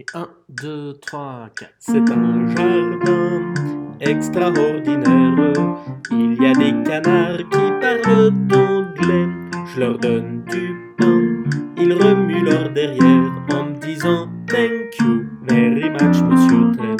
Et 1, 2, 3, 4. C'est mm. un jardin extraordinaire. Il y a des canards qui parlent anglais. Je leur donne du pain. Ils remuent leur derrière en me disant Thank you very much, monsieur Tremaine.